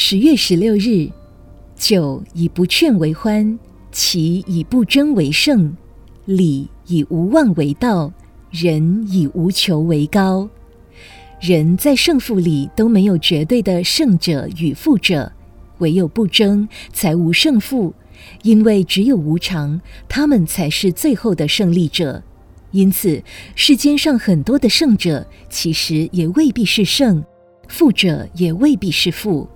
十月十六日，酒以不劝为欢，其以不争为胜，礼以无妄为道，人以无求为高。人在胜负里都没有绝对的胜者与负者，唯有不争才无胜负。因为只有无常，他们才是最后的胜利者。因此，世间上很多的胜者，其实也未必是胜；负者也未必是负。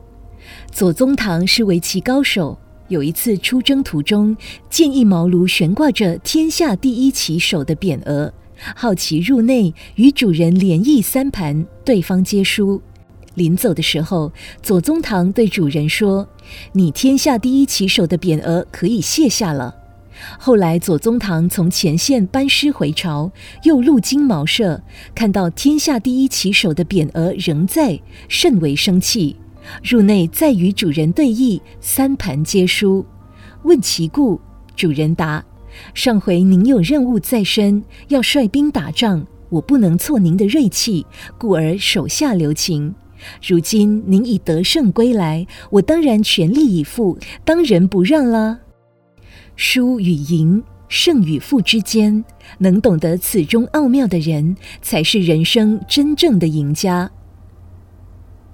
左宗棠是围棋高手，有一次出征途中，见一茅庐悬挂着“天下第一棋手”的匾额，好奇入内与主人连弈三盘，对方皆输。临走的时候，左宗棠对主人说：“你天下第一棋手的匾额可以卸下了。”后来，左宗棠从前线班师回朝，又路经茅舍，看到天下第一棋手的匾额仍在，甚为生气。入内再与主人对弈，三盘皆输。问其故，主人答：“上回您有任务在身，要率兵打仗，我不能挫您的锐气，故而手下留情。如今您已得胜归来，我当然全力以赴，当仁不让了。输与赢，胜与负之间，能懂得此中奥妙的人，才是人生真正的赢家。”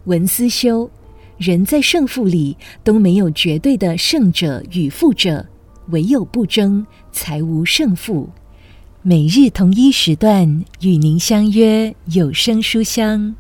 文思修。人在胜负里都没有绝对的胜者与负者，唯有不争，才无胜负。每日同一时段与您相约有声书香。